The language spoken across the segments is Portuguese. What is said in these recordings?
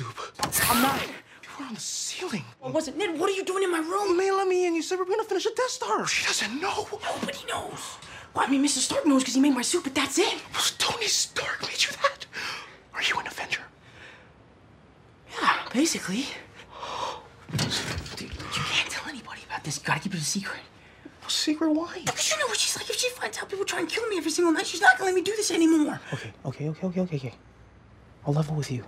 soup. I'm not. We're on the ceiling. I wasn't. Ned, what are you doing in my room? May let me in. You said we're gonna finish the Death Star. She doesn't know. Nobody knows. Well, I mean, Mr. Stark knows because he made my soup, but that's it. Was Tony Stark made you that? Are you an Avenger? Yeah, basically. Dude, you can't tell anybody about this. You gotta keep it a secret. A secret why? Because you know what she's like. If she finds out people try and kill me every single night, she's not gonna let me do this anymore. Okay, okay, okay, okay, okay, okay. I'll level with you.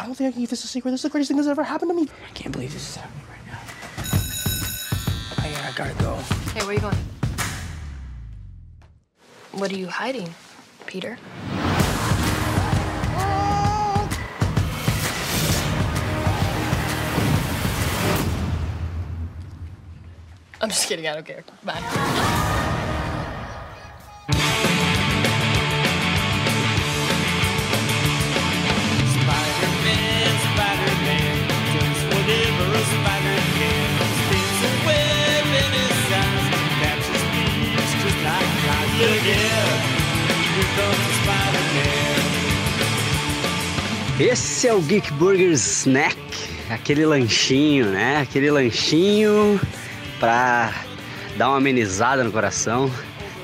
I don't think I can keep this a secret. This is the greatest thing that's ever happened to me. I can't believe this is happening right now. Oh, I, I gotta go. Hey, where are you going? What are you hiding, Peter? I'm just kidding, I don't care. Bye. Esse é o Geek Burger Snack, aquele lanchinho, né? Aquele lanchinho pra dar uma amenizada no coração,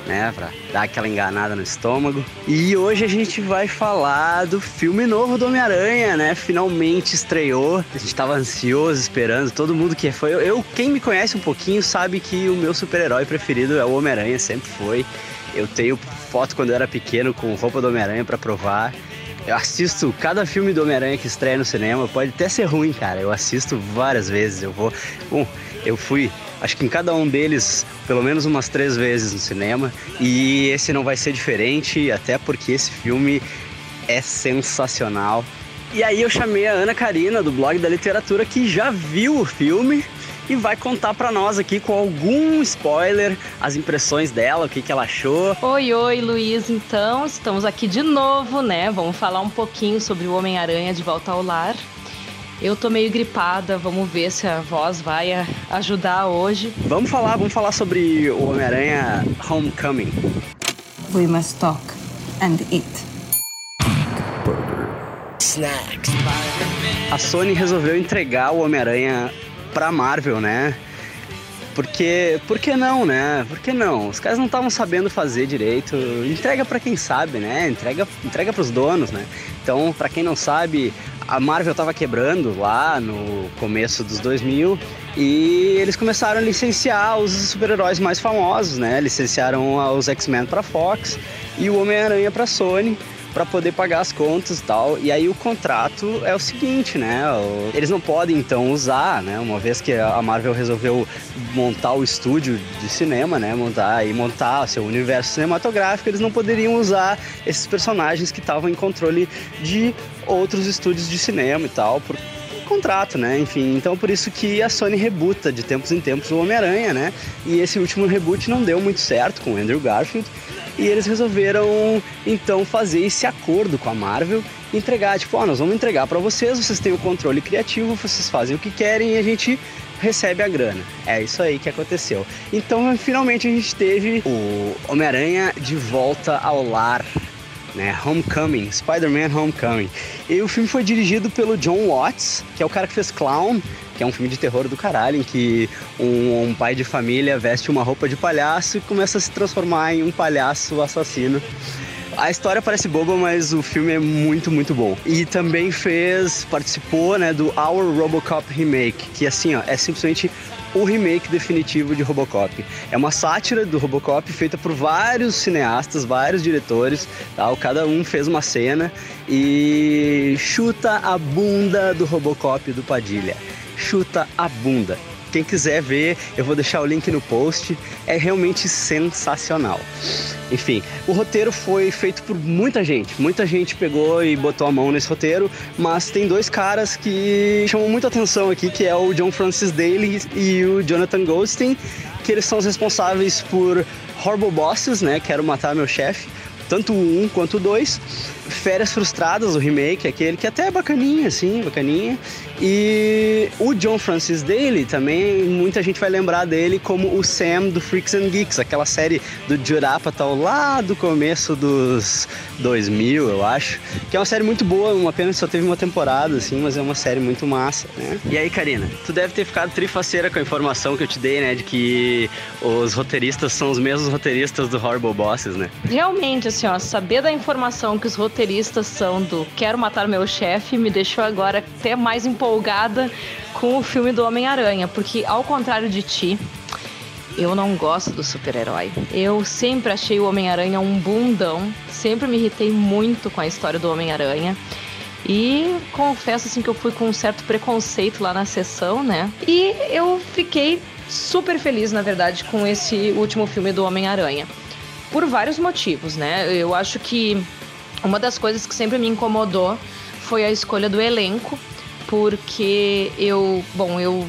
né? Pra dar aquela enganada no estômago. E hoje a gente vai falar do filme novo do Homem-Aranha, né? Finalmente estreou. A gente tava ansioso esperando, todo mundo que foi. Eu, quem me conhece um pouquinho sabe que o meu super-herói preferido é o Homem-Aranha, sempre foi. Eu tenho foto quando eu era pequeno com roupa do Homem-Aranha pra provar. Eu assisto cada filme do Homem-Aranha que estreia no cinema, pode até ser ruim, cara. Eu assisto várias vezes. Eu vou. Bom, eu fui, acho que em cada um deles, pelo menos umas três vezes no cinema. E esse não vai ser diferente, até porque esse filme é sensacional. E aí eu chamei a Ana Karina, do blog da literatura, que já viu o filme e vai contar pra nós aqui com algum spoiler as impressões dela, o que, que ela achou. Oi, oi, Luiz. Então, estamos aqui de novo, né? Vamos falar um pouquinho sobre o Homem-Aranha de volta ao lar. Eu tô meio gripada, vamos ver se a voz vai ajudar hoje. Vamos falar, vamos falar sobre o Homem-Aranha Homecoming. We must talk and eat. A Sony resolveu entregar o Homem-Aranha pra Marvel, né? Porque, por que não, né? Por que não? Os caras não estavam sabendo fazer direito. Entrega pra quem sabe, né? Entrega, entrega pros donos, né? Então, pra quem não sabe, a Marvel tava quebrando lá no começo dos 2000 e eles começaram a licenciar os super-heróis mais famosos, né? Licenciaram os X-Men pra Fox e o Homem-Aranha pra Sony para poder pagar as contas e tal. E aí o contrato é o seguinte, né? o- Eles não podem então usar, né? Uma vez que a Marvel resolveu montar o estúdio de cinema, né? Montar e montar seu universo cinematográfico, eles não poderiam usar esses personagens que estavam em controle de outros estúdios de cinema e tal, por contrato, né? Enfim, então por isso que a Sony rebuta de tempos em tempos o Homem-Aranha, né? E esse último reboot não deu muito certo com o Andrew Garfield. E eles resolveram então fazer esse acordo com a Marvel, entregar, tipo, ó, nós vamos entregar pra vocês, vocês têm o controle criativo, vocês fazem o que querem e a gente recebe a grana. É isso aí que aconteceu. Então, finalmente a gente teve o Homem-Aranha de volta ao lar, né? Homecoming, Spider-Man Homecoming. E o filme foi dirigido pelo John Watts, que é o cara que fez Clown, que é um filme de terror do caralho, em que um, um pai de família veste uma roupa de palhaço e começa a se transformar em um palhaço assassino. A história parece boba, mas o filme é muito, muito bom. E também fez, participou, né, do Our Robocop Remake, que assim, ó, é simplesmente o remake definitivo de Robocop. É uma sátira do Robocop feita por vários cineastas, vários diretores, tal. Cada um fez uma cena e chuta a bunda do Robocop do Padilha. Chuta a bunda. Quem quiser ver, eu vou deixar o link no post. É realmente sensacional. Enfim, o roteiro foi feito por muita gente. Muita gente pegou e botou a mão nesse roteiro, mas tem dois caras que chamam muita atenção aqui, que é o John Francis Daly e o Jonathan Goldstein, que eles são os responsáveis por Horrible Bosses, né? Quero matar meu chefe. Tanto o 1 quanto o 2. Férias Frustradas, o remake, aquele que até é bacaninha, assim, bacaninha. E o John Francis Daly também, muita gente vai lembrar dele como o Sam do Freaks and Geeks, aquela série do Judd Apatow lá do começo dos 2000, eu acho. Que é uma série muito boa, uma pena que só teve uma temporada, assim, mas é uma série muito massa, né? E aí, Karina, tu deve ter ficado trifaceira com a informação que eu te dei, né? De que os roteiristas são os mesmos roteiristas do Horrible Bosses, né? Realmente, assim, ó, saber da informação que os roteiristas são do Quero Matar Meu Chefe me deixou agora até mais empolgada com o filme do Homem-Aranha, porque ao contrário de ti, eu não gosto do super-herói. Eu sempre achei o Homem-Aranha um bundão, sempre me irritei muito com a história do Homem-Aranha. E confesso assim que eu fui com um certo preconceito lá na sessão, né? E eu fiquei super feliz, na verdade, com esse último filme do Homem-Aranha. Por vários motivos, né? Eu acho que uma das coisas que sempre me incomodou foi a escolha do elenco, porque eu, bom, eu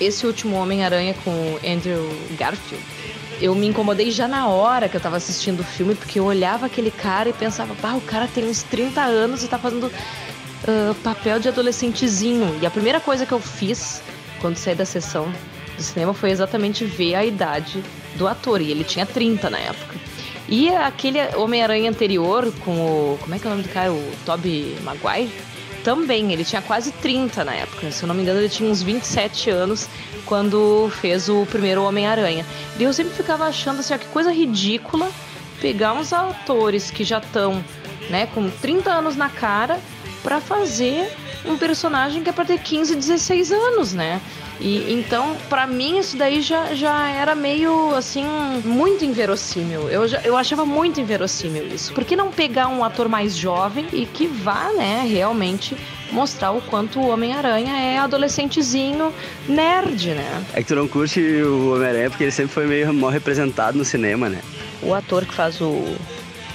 esse último Homem-Aranha com Andrew Garfield, eu me incomodei já na hora que eu tava assistindo o filme, porque eu olhava aquele cara e pensava, pá, o cara tem uns 30 anos e tá fazendo uh, papel de adolescentezinho. E a primeira coisa que eu fiz quando saí da sessão do cinema foi exatamente ver a idade do ator, e ele tinha 30 na época. E aquele Homem-Aranha anterior com o. Como é que é o nome do cara? O Tobey Maguire? Também, ele tinha quase 30 na época. Se eu não me engano, ele tinha uns 27 anos quando fez o primeiro Homem-Aranha. E eu sempre ficava achando assim, ó, que coisa ridícula pegar uns atores que já estão, né, com 30 anos na cara para fazer um personagem que é para ter 15, 16 anos, né? E então, para mim, isso daí já, já era meio assim, muito inverossímil. Eu, já, eu achava muito inverossímil isso. Por que não pegar um ator mais jovem e que vá, né, realmente mostrar o quanto o Homem-Aranha é adolescentezinho nerd, né? É que tu não curte o Homem-Aranha porque ele sempre foi meio mal representado no cinema, né? O ator que faz o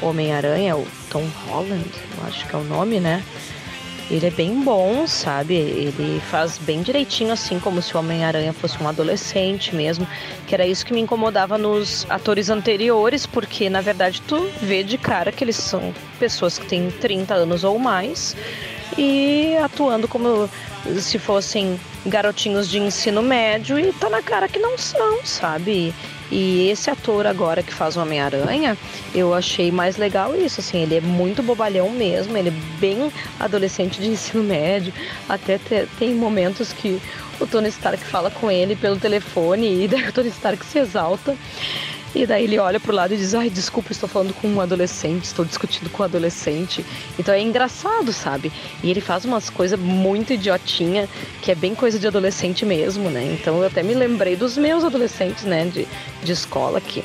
Homem-Aranha, o Tom Holland, eu acho que é o nome, né? Ele é bem bom, sabe? Ele faz bem direitinho, assim, como se o Homem-Aranha fosse um adolescente mesmo. Que era isso que me incomodava nos atores anteriores, porque na verdade tu vê de cara que eles são pessoas que têm 30 anos ou mais e atuando como se fossem garotinhos de ensino médio e tá na cara que não são, sabe? E esse ator agora que faz o Homem-Aranha, eu achei mais legal isso, assim, ele é muito bobalhão mesmo, ele é bem adolescente de ensino médio, até te, tem momentos que o Tony Stark fala com ele pelo telefone e daí o Tony Stark se exalta. E daí ele olha pro lado e diz: Ai, desculpa, estou falando com um adolescente, estou discutindo com um adolescente. Então é engraçado, sabe? E ele faz umas coisas muito idiotinha, que é bem coisa de adolescente mesmo, né? Então eu até me lembrei dos meus adolescentes, né, de, de escola, que,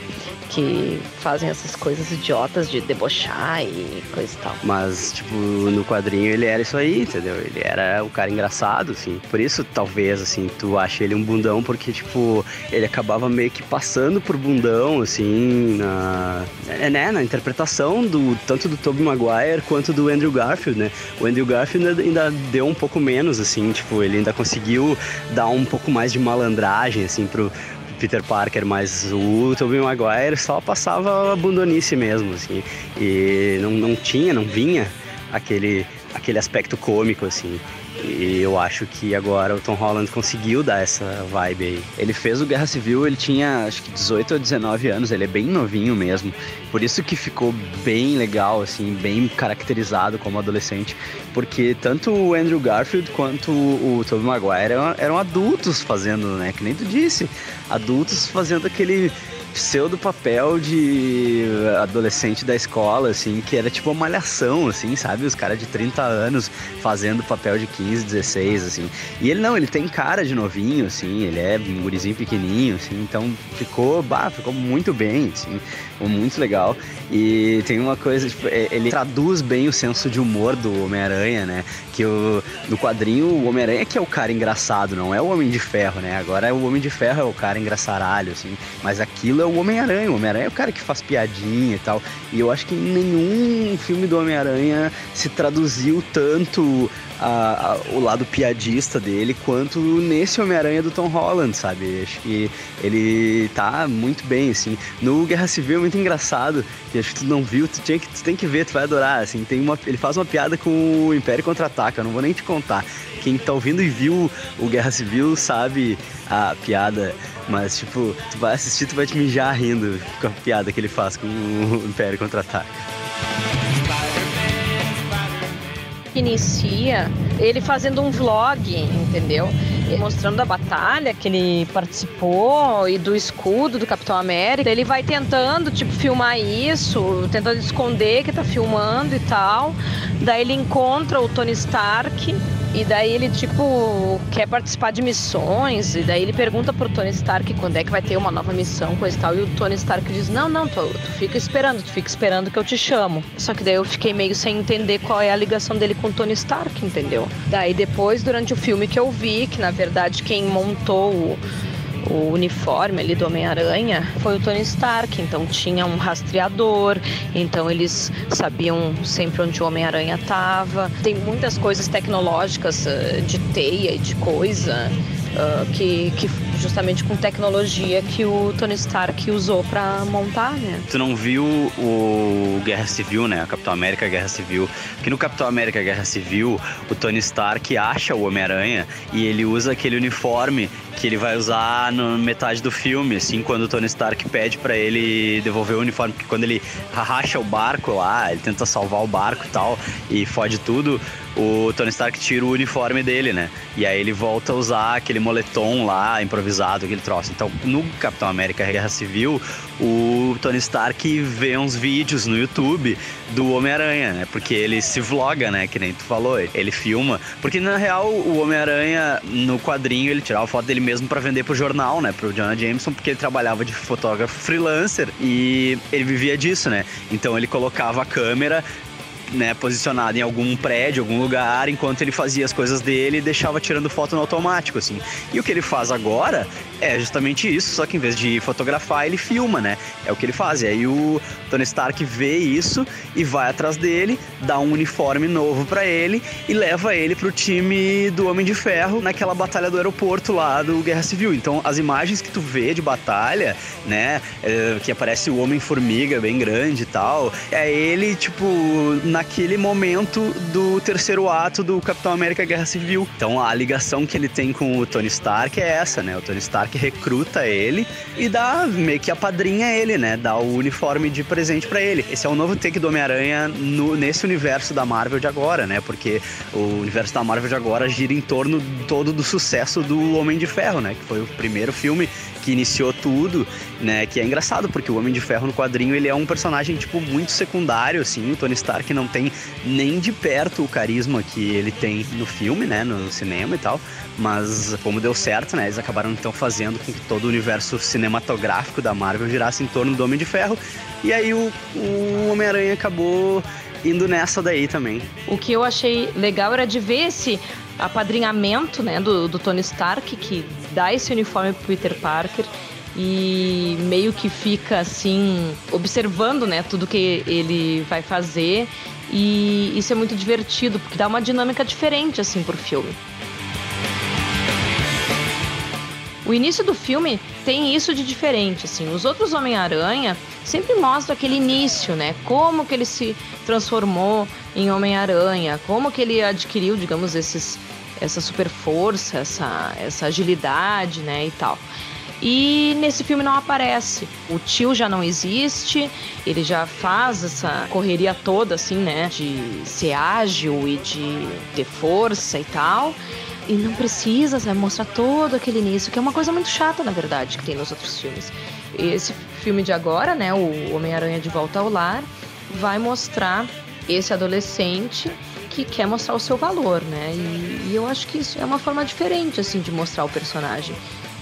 que fazem essas coisas idiotas de debochar e coisa e tal. Mas, tipo, no quadrinho ele era isso aí, entendeu? Ele era o cara engraçado, assim. Por isso, talvez, assim, tu ache ele um bundão, porque, tipo, ele acabava meio que passando por bundão, assim, na, é, né, na interpretação do tanto do Tobey Maguire quanto do Andrew Garfield, né? O Andrew Garfield ainda, ainda deu um pouco menos, assim, tipo, ele ainda conseguiu dar um pouco mais de malandragem, assim, pro, Peter Parker, mas o Tobey Maguire só passava a bundonice mesmo, assim, e não, não tinha, não vinha aquele, aquele aspecto cômico, assim. E eu acho que agora o Tom Holland conseguiu dar essa vibe aí. Ele fez o Guerra Civil, ele tinha acho que 18 ou 19 anos, ele é bem novinho mesmo. Por isso que ficou bem legal, assim, bem caracterizado como adolescente. Porque tanto o Andrew Garfield quanto o Tobey Maguire eram, eram adultos fazendo, né? Que nem tu disse. Adultos fazendo aquele pseudo papel de adolescente da escola, assim, que era tipo uma malhação, assim, sabe? Os caras de 30 anos fazendo papel de 15, 16, assim. E ele não, ele tem cara de novinho, assim, ele é um gurizinho pequenininho, assim, então ficou, bah, ficou muito bem, assim, muito legal. E tem uma coisa, tipo, é, ele traduz bem o senso de humor do Homem-Aranha, né? Que o, no quadrinho, o Homem-Aranha que é o cara engraçado, não é o Homem de Ferro, né? Agora o Homem de Ferro é o cara engraçaralho, assim. Mas aquilo é o Homem-Aranha. O Homem-Aranha é o cara que faz piadinha e tal. E eu acho que nenhum filme do Homem-Aranha se traduziu tanto a, a, o lado piadista dele quanto nesse Homem-Aranha do Tom Holland, sabe? Acho que ele tá muito bem, assim. No Guerra Civil é muito engraçado, que acho que tu não viu, tu, tinha que, tu tem que ver, tu vai adorar, assim. Tem uma, ele faz uma piada com o Império Contra-Ataca, eu não vou nem te contar. Quem tá ouvindo e viu o Guerra Civil sabe a piada, mas tipo, tu vai assistir, tu vai te mijar rindo com a piada que ele faz com o Império Contra-Ataca. Inicia ele fazendo um vlog, entendeu? Mostrando a batalha que ele participou e do escudo do Capitão América. Ele vai tentando, tipo, filmar isso, tentando esconder que tá filmando e tal. Daí ele encontra o Tony Stark e daí ele, tipo, quer participar de missões. E daí ele pergunta pro Tony Stark quando é que vai ter uma nova missão, coisa e tal. E o Tony Stark diz: Não, não, tu, tu fica esperando, tu fica esperando que eu te chamo. Só que daí eu fiquei meio sem entender qual é a ligação dele com o Tony Stark, entendeu? Daí depois, durante o filme que eu vi, que na verdade quem montou o o uniforme ali do Homem-Aranha foi o Tony Stark, então tinha um rastreador, então eles sabiam sempre onde o Homem-Aranha estava. Tem muitas coisas tecnológicas uh, de teia e de coisa uh, que, que justamente com tecnologia que o Tony Stark usou para montar, né? Tu não viu o Guerra Civil, né? A Capitão América Guerra Civil. Que no Capitão América Guerra Civil, o Tony Stark acha o Homem-Aranha e ele usa aquele uniforme que ele vai usar na metade do filme, assim, quando o Tony Stark pede para ele devolver o uniforme, porque quando ele racha o barco lá, ele tenta salvar o barco e tal, e fode tudo, o Tony Stark tira o uniforme dele, né? E aí ele volta a usar aquele moletom lá, improvisado, aquele troço. Então, no Capitão América Guerra Civil, o Tony Stark vê uns vídeos no YouTube do Homem-Aranha, né? Porque ele se vloga, né? Que nem tu falou, ele filma. Porque na real, o Homem-Aranha, no quadrinho, ele tirava foto dele mesmo para vender pro jornal, né? Pro Jonah Jameson, porque ele trabalhava de fotógrafo freelancer e ele vivia disso, né? Então ele colocava a câmera né, posicionado em algum prédio, algum lugar, enquanto ele fazia as coisas dele e deixava tirando foto no automático, assim. E o que ele faz agora é justamente isso, só que em vez de fotografar, ele filma, né? É o que ele faz. E aí o Tony Stark vê isso e vai atrás dele, dá um uniforme novo para ele e leva ele pro time do Homem de Ferro naquela batalha do aeroporto lá do Guerra Civil. Então, as imagens que tu vê de batalha, né, é, que aparece o Homem-Formiga bem grande e tal, é ele, tipo, naquele momento do terceiro ato do Capitão América Guerra Civil. Então, a ligação que ele tem com o Tony Stark é essa, né? O Tony Stark recruta ele e dá meio que apadrinha ele, né? Dá o uniforme de presente para ele. Esse é o novo take do Homem-Aranha nesse universo da Marvel de agora, né? Porque o universo da Marvel de agora gira em torno todo do sucesso do Homem de Ferro, né? Que foi o primeiro filme que iniciou tudo, né? Que é engraçado, porque o Homem de Ferro no quadrinho ele é um personagem, tipo, muito secundário, assim. O Tony Stark não tem nem de perto o carisma que ele tem no filme, né? No cinema e tal. Mas como deu certo, né? Eles acabaram então fazendo com que todo o universo cinematográfico da Marvel girasse em torno do Homem de Ferro. E aí o, o Homem-Aranha acabou indo nessa daí também. O que eu achei legal era de ver esse apadrinhamento né, do, do Tony Stark, que dá esse uniforme pro Peter Parker e meio que fica assim observando né tudo que ele vai fazer. E isso é muito divertido porque dá uma dinâmica diferente assim pro filme. O início do filme tem isso de diferente assim. Os outros Homem-Aranha sempre mostram aquele início né? Como que ele se transformou em Homem-Aranha como que ele adquiriu digamos esses essa super força essa essa agilidade né e tal e nesse filme não aparece. O tio já não existe, ele já faz essa correria toda, assim, né? De ser ágil e de ter força e tal. E não precisa sabe, mostrar todo aquele início, que é uma coisa muito chata, na verdade, que tem nos outros filmes. Esse filme de agora, né? O Homem-Aranha de Volta ao Lar, vai mostrar esse adolescente que quer mostrar o seu valor, né? E, e eu acho que isso é uma forma diferente, assim, de mostrar o personagem.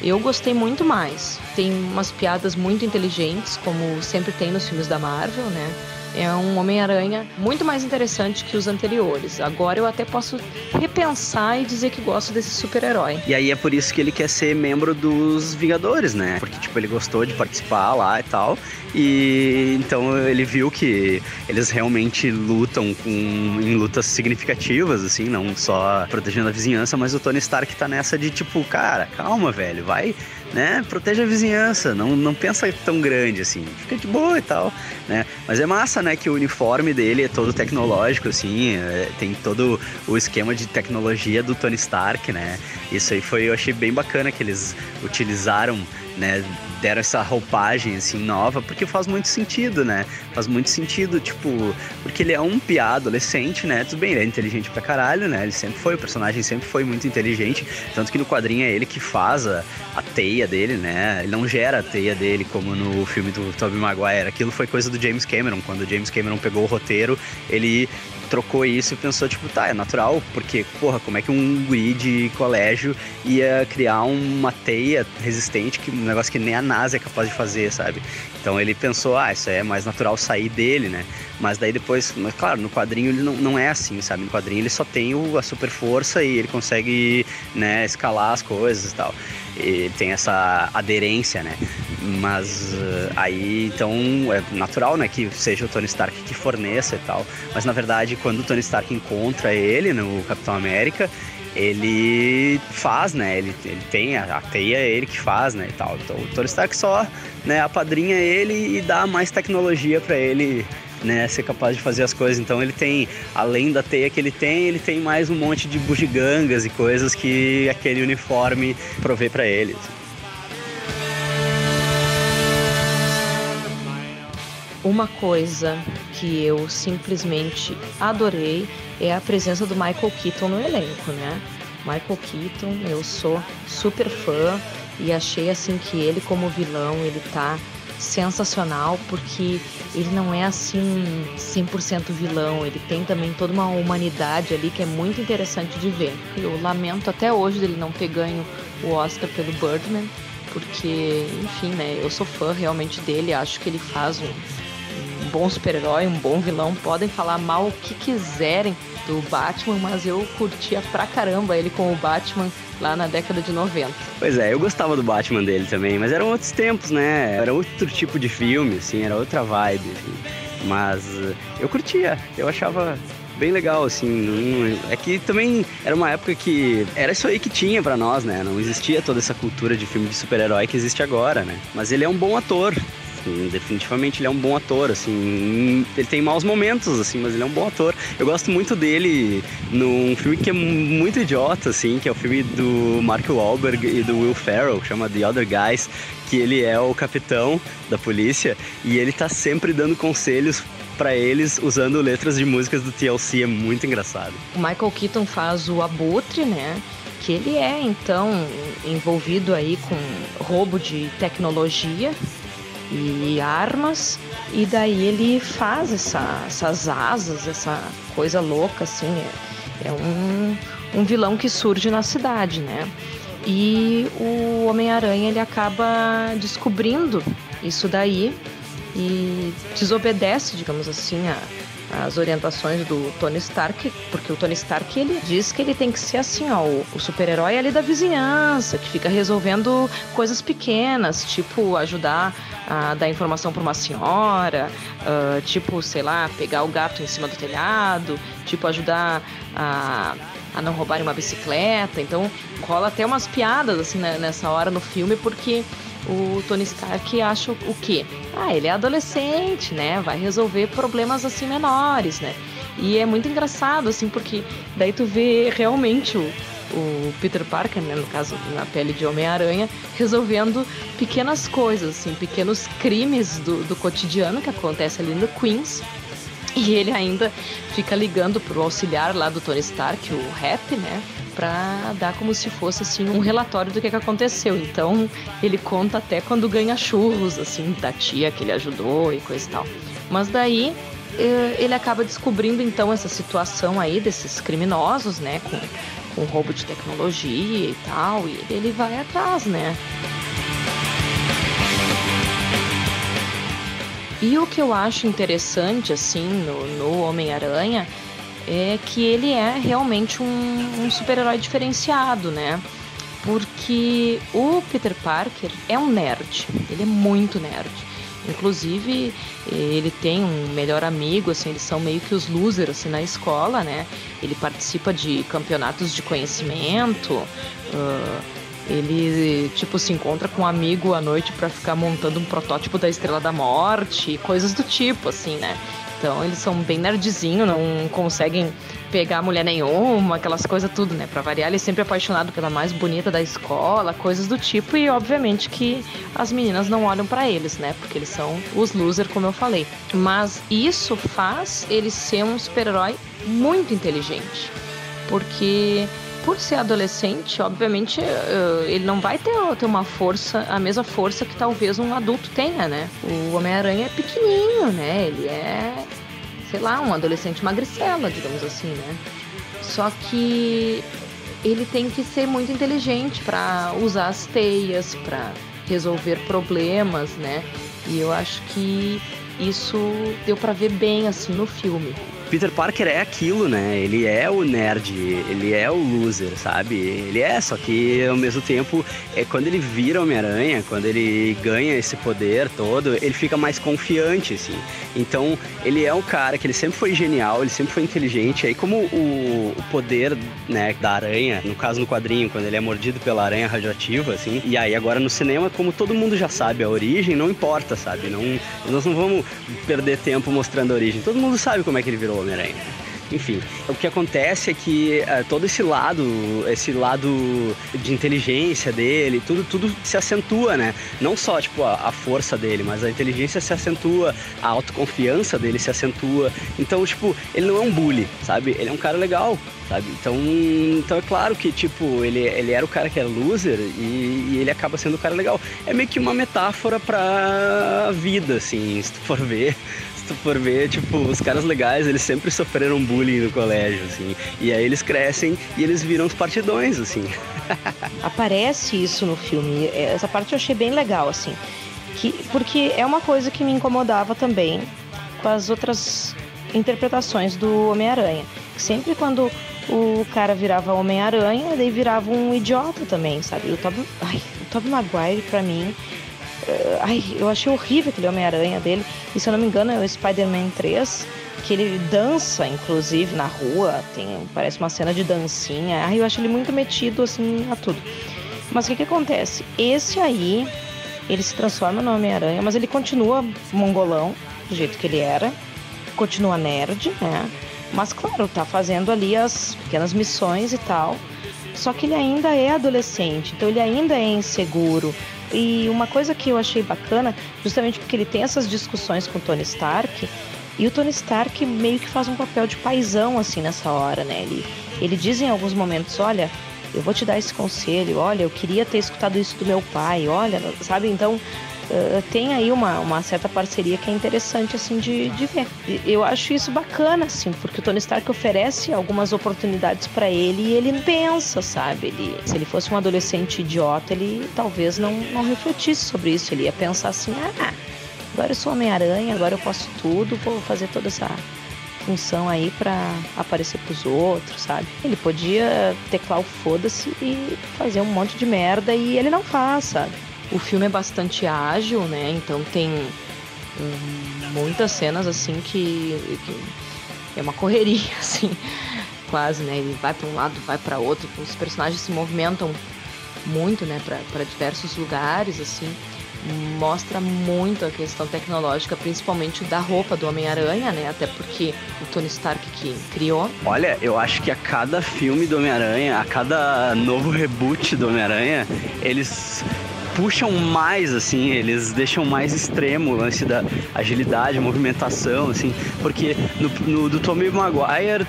Eu gostei muito mais. Tem umas piadas muito inteligentes, como sempre tem nos filmes da Marvel, né? É um Homem-Aranha muito mais interessante que os anteriores. Agora eu até posso repensar e dizer que gosto desse super-herói. E aí é por isso que ele quer ser membro dos Vingadores, né? Porque, tipo, ele gostou de participar lá e tal. E então ele viu que eles realmente lutam com, em lutas significativas, assim, não só protegendo a vizinhança, mas o Tony Stark tá nessa de tipo, cara, calma, velho, vai né? Protege a vizinhança, não, não pensa tão grande assim, fica de boa e tal, né? Mas é massa, né, que o uniforme dele é todo tecnológico, assim, é, tem todo o esquema de tecnologia do Tony Stark, né? Isso aí foi, eu achei bem bacana que eles utilizaram né, deram essa roupagem assim nova, porque faz muito sentido, né? Faz muito sentido, tipo, porque ele é um piá adolescente, né? Tudo bem, ele é inteligente pra caralho, né? Ele sempre foi, o personagem sempre foi muito inteligente, tanto que no quadrinho é ele que faz a, a teia dele, né? Ele não gera a teia dele como no filme do Tobey Maguire. Aquilo foi coisa do James Cameron, quando o James Cameron pegou o roteiro, ele trocou isso e pensou, tipo, tá, é natural, porque, porra, como é que um guri de colégio ia criar uma teia resistente, que um negócio que nem a NASA é capaz de fazer, sabe? Então ele pensou, ah, isso é mais natural sair dele, né? Mas daí depois, mas claro, no quadrinho ele não, não é assim, sabe? No quadrinho ele só tem o, a super força e ele consegue, né, escalar as coisas e tal. Ele tem essa aderência, né? Mas uh, aí então é natural, né, que seja o Tony Stark que forneça e tal. Mas na verdade, quando o Tony Stark encontra ele no Capitão América, ele faz, né? Ele, ele tem a, a teia, é ele que faz, né? E tal. Então o Tony Stark só, né, apadrinha ele e dá mais tecnologia para ele, né, ser capaz de fazer as coisas. Então ele tem, além da teia que ele tem, ele tem mais um monte de bugigangas e coisas que aquele uniforme provê para ele. Uma coisa que eu simplesmente adorei é a presença do Michael Keaton no elenco, né? Michael Keaton, eu sou super fã e achei assim que ele como vilão, ele tá sensacional porque ele não é assim 100% vilão, ele tem também toda uma humanidade ali que é muito interessante de ver. Eu lamento até hoje dele não ter ganho o Oscar pelo Birdman, porque, enfim, né, eu sou fã realmente dele, acho que ele faz um, um bom super-herói, um bom vilão. Podem falar mal o que quiserem do Batman, mas eu curtia pra caramba ele com o Batman lá na década de 90. Pois é, eu gostava do Batman dele também, mas eram outros tempos, né? Era outro tipo de filme, assim, era outra vibe, assim. Mas uh, eu curtia, eu achava bem legal, assim. É que também era uma época que era isso aí que tinha pra nós, né? Não existia toda essa cultura de filme de super-herói que existe agora, né? Mas ele é um bom ator. Definitivamente ele é um bom ator, assim. Ele tem maus momentos, assim, mas ele é um bom ator. Eu gosto muito dele num filme que é muito idiota, assim, que é o filme do Mark Wahlberg e do Will Ferrell, que chama The Other Guys, que ele é o capitão da polícia e ele tá sempre dando conselhos pra eles usando letras de músicas do TLC, é muito engraçado. O Michael Keaton faz o Abutre, né? Que ele é então envolvido aí com roubo de tecnologia e armas, e daí ele faz essa- essas asas, essa coisa louca, assim. É, é um, um vilão que surge na cidade, né? E o Homem-Aranha ele acaba descobrindo isso daí e desobedece, digamos assim, a, as orientações do Tony Stark, porque o Tony Stark ele diz que ele tem que ser assim, ó, o, super-herói ali da vizinhança, que fica resolvendo coisas pequenas, tipo ajudar a dar informação para uma senhora, ah, tipo, sei lá, pegar o gato em cima do telhado, tipo ajudar a a não roubarem uma bicicleta. Então rola até umas piadas assim né, nessa hora no filme, porque o Tony Stark acha o, quê? Ah, ele é adolescente, né? Vai resolver problemas assim menores, né? E é muito engraçado, assim, porque daí tu vê realmente o, o Peter Parker, né, no caso, na pele de Homem-Aranha, resolvendo pequenas coisas, assim, pequenos crimes do, do cotidiano que acontece ali no Queens. E ele ainda fica ligando pro auxiliar lá do Tony Stark, o Rap, né? Pra dar como se fosse assim um relatório do que, que aconteceu. Então ele conta até quando ganha churros, assim, da tia que ele ajudou e coisa e tal. Mas daí eh, ele acaba descobrindo então essa situação aí desses criminosos, né? Com, com roubo de tecnologia e tal. E ele vai atrás, né? E o que eu acho interessante, assim, no, no Homem-Aranha é que ele é realmente um, um super-herói diferenciado, né? Porque o Peter Parker é um nerd, ele é muito nerd. Inclusive, ele tem um melhor amigo, assim, eles são meio que os losers assim, na escola, né? Ele participa de campeonatos de conhecimento, ah, Ele, tipo, se encontra com um amigo à noite para ficar montando um protótipo da Estrela da Morte, coisas do tipo, assim, né? Então eles são bem nerdzinho, não conseguem pegar mulher nenhuma, aquelas coisas tudo, né? Pra variar, ele é sempre apaixonado pela mais bonita da escola, coisas do tipo, e obviamente que as meninas não olham para eles, né? Porque eles são os losers, como eu falei. Mas isso faz ele ser um super-herói muito inteligente. Porque por ser adolescente, obviamente, eh, ele não vai ter, ter uma força, a mesma força que talvez um adulto tenha, né? O Homem-Aranha é pequenininho, né? Ele é, sei lá, um adolescente magricela, digamos assim, né? Só que ele tem que ser muito inteligente para usar as teias, para resolver problemas, né? E eu acho que isso deu para ver bem assim no filme. Peter Parker é aquilo, né? Ele é o nerd, ele é o loser, sabe? Ele é, só que ao mesmo tempo, é quando ele vira Homem-Aranha, quando ele ganha esse poder todo, ele fica mais confiante, assim. Então, ele é um cara que ele sempre foi genial, ele sempre foi inteligente. Aí, como o, poder, né, da aranha, no caso no quadrinho, quando ele é mordido pela aranha radioativa, assim, e aí agora no cinema, como todo mundo já sabe a origem, não importa, sabe? Não, nós não vamos perder tempo mostrando a origem. Todo mundo sabe como é que ele virou Homem-Aranha. Enfim, o que acontece é que uh, todo esse lado, esse lado de inteligência dele, tudo, tudo se acentua, né? Não só tipo a, a, força dele, mas a inteligência se acentua, a autoconfiança dele se acentua. Então, tipo, ele não é um bully, sabe? Ele é um cara legal, sabe? Então, então é claro que tipo ele, ele era o cara que era loser e, e ele acaba sendo o cara legal. É meio que uma metáfora para vida, assim, se tu for ver se tu for ver, tipo, os caras legais, eles sempre sofreram bullying no colégio, assim. E aí eles crescem e eles viram os partidões, assim. Aparece isso no filme. Essa parte eu achei bem legal, assim. Que, porque é uma coisa que me incomodava também com as outras interpretações do Homem-Aranha. Sempre quando o cara virava Homem-Aranha, ele virava um idiota também, sabe? O Tobey, o Tobey Maguire, pra mim, ai, eu achei horrível aquele Homem-Aranha dele. E se eu não me engano, é o Spider-Man 3, que ele dança, inclusive, na rua. Tem, parece uma cena de dancinha. Ai, eu acho ele muito metido, assim, a tudo. Mas o que, que acontece? Esse aí, ele se transforma no Homem-Aranha, mas ele continua mongolão, do jeito que ele era. Continua nerd, né? Mas, claro, tá fazendo ali as pequenas missões e tal. Só que ele ainda é adolescente, então ele ainda é inseguro. E uma coisa que eu achei bacana, justamente porque ele tem essas discussões com o Tony Stark, e o Tony Stark meio que faz um papel de paisão assim nessa hora, né? Ele, ele diz em alguns momentos, olha, eu vou te dar esse conselho, olha, eu queria ter escutado isso do meu pai, olha, sabe? Então uh, tem aí uma, uma certa parceria que é interessante assim de, de ver. Eu acho isso bacana, assim, porque o Tony Stark oferece algumas oportunidades para ele e ele pensa, sabe? Ele, se ele fosse um adolescente idiota, ele talvez não, não refletisse sobre isso. Ele ia pensar assim, ah, agora eu sou Homem-Aranha, agora eu posso tudo, vou fazer toda essa função aí para aparecer pros outros, sabe? Ele podia teclar o foda-se e fazer um monte de merda e ele não faz, sabe? O filme é bastante ágil, né? Então tem hum, muitas cenas assim que, que, é uma correria, assim, quase, né? Ele vai para um lado, vai para outro. Os personagens se movimentam muito, né? Para diversos lugares, assim. Mostra muito a questão tecnológica, principalmente da roupa do Homem-Aranha, né? Até porque o Tony Stark que criou. Olha, eu acho que a cada filme do Homem-Aranha, a cada novo reboot do Homem-Aranha, eles puxam mais, assim, eles deixam mais extremo o lance da agilidade, movimentação, assim, porque no, no do Tommy Maguire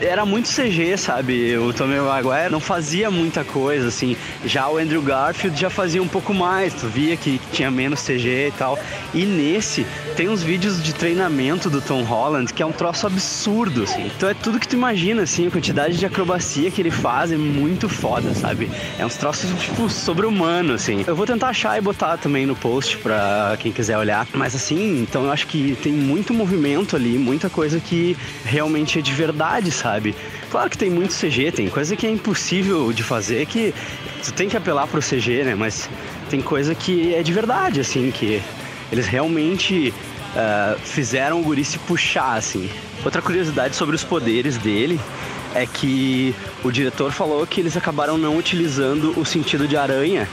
era muito CG, sabe? O Tommy Maguire não fazia muita coisa, assim. Já o Andrew Garfield já fazia um pouco mais, tu via que tinha menos CG e tal. E nesse, tem uns vídeos de treinamento do Tom Holland que é um troço absurdo, assim. Então é tudo que tu imagina, assim, a quantidade de acrobacia que ele faz é muito foda, sabe? É uns troços, tipo, sobre-humano, assim. Eu vou tentar achar e botar também no post pra quem quiser olhar. Mas assim, então eu acho que tem muito movimento ali, muita coisa que realmente é de verdade, sabe? Claro que tem muito CG, tem coisa que é impossível de fazer que tu tem que apelar pro CG, né? Mas tem coisa que é de verdade, assim, que eles realmente uh, fizeram o guri se puxar, assim. Outra curiosidade sobre os poderes dele é que o diretor falou que eles acabaram não utilizando o sentido de aranha,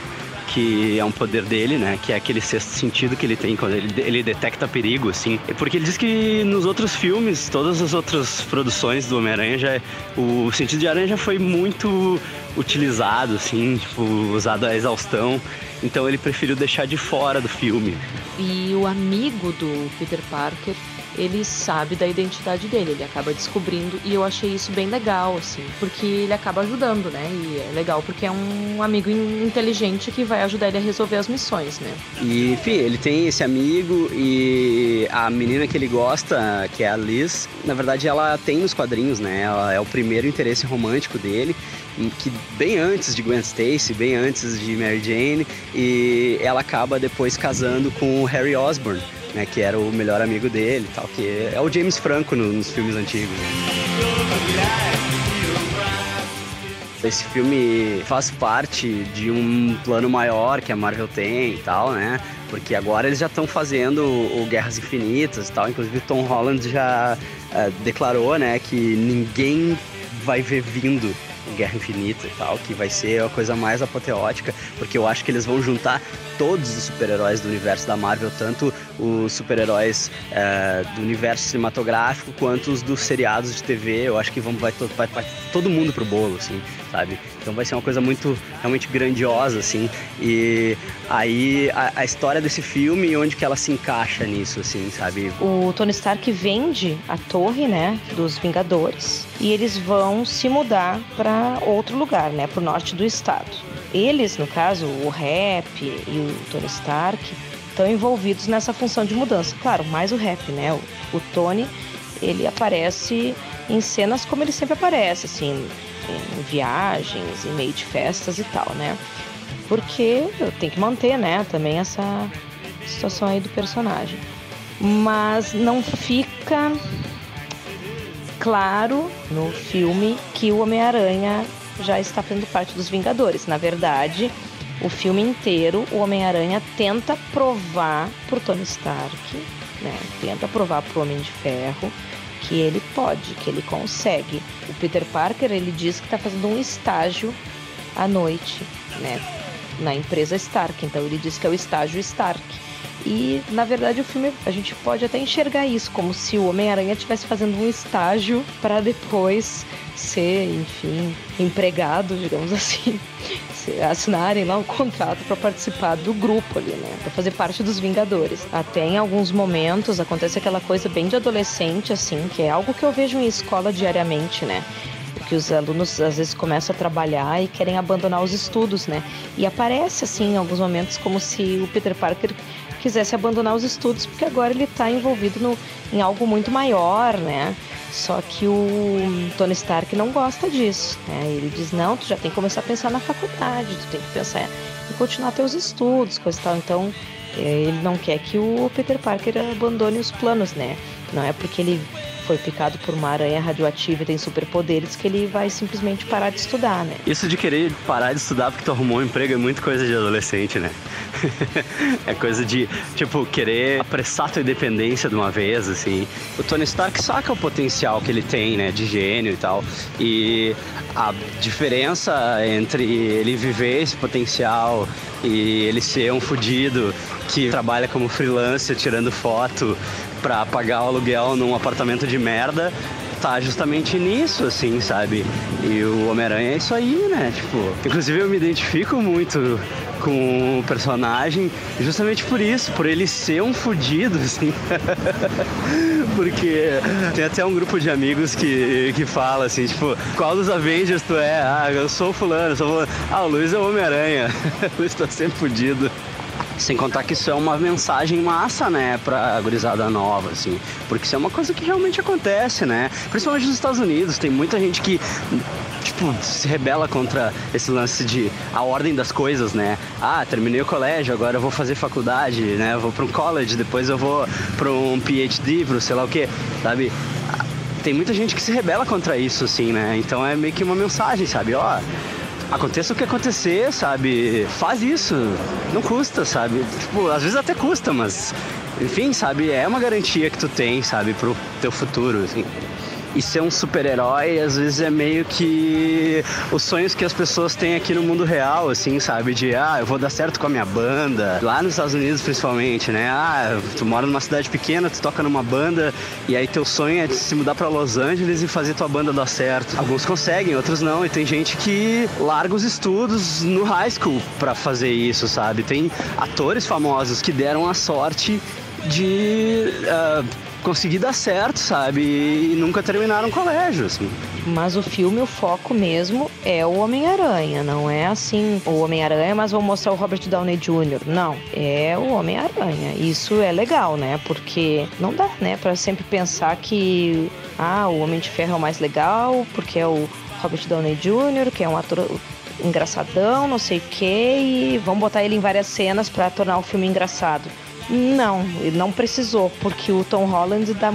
que é um poder dele, né? Que é aquele sexto sentido que ele tem quando ele, ele detecta perigo, assim. Porque ele diz que nos outros filmes, todas as outras produções do Homem-Aranha, é- o sentido de aranha foi muito utilizado, assim, tipo, usado a exaustão. Então ele preferiu deixar de fora do filme. E o amigo do Peter Parker, ele sabe da identidade dele, ele acaba descobrindo e eu achei isso bem legal, assim, porque ele acaba ajudando, né? E é legal porque é um amigo in- inteligente que vai ajudar ele a resolver as missões, né? E, enfim, ele tem esse amigo e a menina que ele gosta, que é a Liz, na verdade ela tem nos quadrinhos, né? Ela é o primeiro interesse romântico dele, que bem antes de Gwen Stacy, bem antes de Mary Jane, e ela acaba depois casando com o Harry Osborn, né? Que era o melhor amigo dele tal, que é o James Franco no- nos filmes antigos. Esse filme faz parte de um plano maior que a Marvel tem e tal, né? Porque agora eles já estão fazendo o Guerras Infinitas e tal. Inclusive Tom Holland já eh, declarou, né, que ninguém vai ver vindo Guerra Infinita e tal, que vai ser a coisa mais apoteótica, porque eu acho que eles vão juntar todos os super-heróis do universo da Marvel, tanto os super-heróis eh, do universo cinematográfico quanto os dos seriados de TV. Eu acho que vão, vai, vai, vai todo mundo pro bolo, assim, sabe? Então vai ser uma coisa muito realmente grandiosa, assim. E aí a, a história desse filme, onde que ela se encaixa nisso, assim, sabe? O Tony Stark vende a torre, né, dos Vingadores, e eles vão se mudar para outro lugar, né, pro norte do estado. Eles, no caso, o Rap e o Tony Stark, estão envolvidos nessa função de mudança. Claro, mais o Rap, né? O, o Tony, ele aparece em cenas como ele sempre aparece, assim, em viagens, em meio de festas e tal, né? Porque tem que manter, né, também essa situação aí do personagem mas não fica claro no filme que o Homem-Aranha já está fazendo parte dos Vingadores. Na verdade, o filme inteiro, o Homem-Aranha tenta provar pro Tony Stark, né? Tenta provar pro Homem de Ferro que ele pode, que ele consegue. O Peter Parker, ele diz que está fazendo um estágio à noite, né? Na empresa Stark. Então ele diz que é o estágio Stark. E, na verdade, o filme a gente pode até enxergar isso como se o Homem-Aranha estivesse fazendo um estágio para depois ser, enfim, empregado, digamos assim, assinarem lá um contrato para participar do grupo ali, né? Para fazer parte dos Vingadores. Até em alguns momentos acontece aquela coisa bem de adolescente, assim, que é algo que eu vejo em escola diariamente, né? que os alunos às vezes começam a trabalhar e querem abandonar os estudos, né? E aparece assim em alguns momentos como se o Peter Parker quisesse abandonar os estudos porque agora ele está envolvido no, em algo muito maior, né? Só que o Tony Stark não gosta disso, né? Ele diz não, tu já tem que começar a pensar na faculdade, tu tem que pensar em continuar teus estudos, coisa e tal. Então eh, ele não quer que o Peter Parker abandone os planos, né? Não é porque ele foi picado por uma aranha radioativa e tem superpoderes que ele vai simplesmente parar de estudar, né? Isso de querer parar de estudar porque tu arrumou um emprego é muito coisa de adolescente, né? é coisa de, tipo, querer apressar tua independência de uma vez, assim. O Tony Stark saca o potencial que ele tem, né, de gênio e tal. E a diferença entre ele viver esse potencial e ele ser um fudido que trabalha como freelancer tirando foto pra pagar o aluguel num apartamento de merda tá justamente nisso, assim, sabe? E o Homem-Aranha é isso aí, né? Tipo, inclusive eu me identifico muito com o personagem justamente por isso, por ele ser um fudido, assim. Porque tem até um grupo de amigos que, que fala assim, tipo, qual dos Avengers tu é? Ah, eu sou fulano, eu sou fulano. Ah, o Luiz é o Homem-Aranha. o Luiz tá sempre fudido. Sem contar que isso é uma mensagem massa, né, pra gurizada nova, assim. Porque isso é uma coisa que realmente acontece, né? Principalmente nos Estados Unidos, tem muita gente que, tipo, se rebela contra esse lance de a ordem das coisas, né? Ah, terminei o colégio, agora eu vou fazer faculdade, né? Eu vou pra um college, depois eu vou pra um PhD, pro sei lá o quê, sabe? Tem muita gente que se rebela contra isso, assim, né? Então é meio que uma mensagem, sabe? Ó, aconteça o que acontecer, sabe? Faz isso. Não custa, sabe? Tipo, às vezes até custa, mas enfim, sabe? É uma garantia que tu tem, sabe, pro teu futuro, assim. E ser um super-herói, às vezes, é meio que os sonhos que as pessoas têm aqui no mundo real, assim, sabe? De, ah, eu vou dar certo com a minha banda. Lá nos Estados Unidos, principalmente, né? Ah, tu mora numa cidade pequena, tu toca numa banda, e aí teu sonho é se mudar pra Los Angeles e fazer tua banda dar certo. Alguns conseguem, outros não. E tem gente que larga os estudos no high school pra fazer isso, sabe? Tem atores famosos que deram a sorte de. ah, conseguir dar certo, sabe? E nunca terminaram o colégio, assim. Mas o filme, o foco mesmo é o Homem-Aranha. Não é assim, o Homem-Aranha, mas vão mostrar o Robert Downey Jr. Não, é o Homem-Aranha. Isso é legal, né? Porque não dá, né, pra sempre pensar que ah, o Homem de Ferro é o mais legal, porque é o Robert Downey Jr., que é um ator engraçadão, não sei o quê, e vão botar ele em várias cenas pra tornar o filme engraçado. Não, não precisou, porque o Tom Holland dá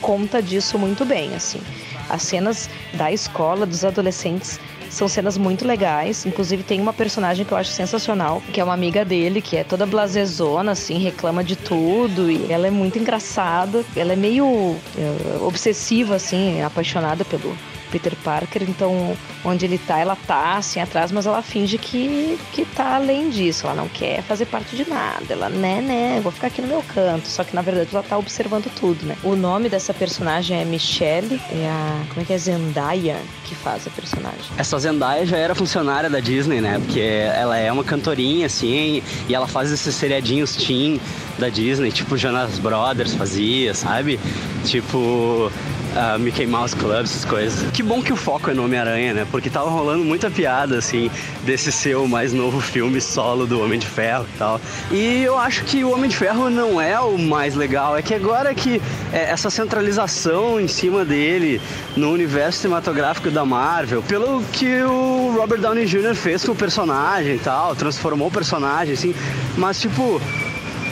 conta disso muito bem, assim. As cenas da escola, dos adolescentes, são cenas muito legais. Inclusive tem uma personagem que eu acho sensacional, que é uma amiga dele, que é toda blasezona, assim, reclama de tudo. E ela é muito engraçada. Ela é meio eh, obsessiva, assim, apaixonada pelo Peter Parker. Então, onde ele tá, ela tá, assim, atrás, mas ela finge que, que tá além disso. Ela não quer fazer parte de nada. Ela, né, né, vou ficar aqui no meu canto. Só que, na verdade, ela tá observando tudo, né? O nome dessa personagem é Michelle, é a, como é que é, Zendaya, que faz a personagem. Essa Zendaya já era funcionária da Disney, né? Porque ela é uma cantorinha, assim, e ela faz esses seriadinhos teen da Disney, tipo Jonas Brothers fazia, sabe? Tipo a Mickey Mouse Club, essas coisas. Que bom que o foco é no Homem-Aranha, né? Porque tava rolando muita piada, assim, desse ser o mais novo filme solo do Homem de Ferro e tal. E eu acho que o Homem de Ferro não é o mais legal, é que agora que é, essa centralização em cima dele no universo cinematográfico da Marvel, pelo que o Robert Downey Jr. fez com o personagem e tal, transformou o personagem, assim, mas tipo.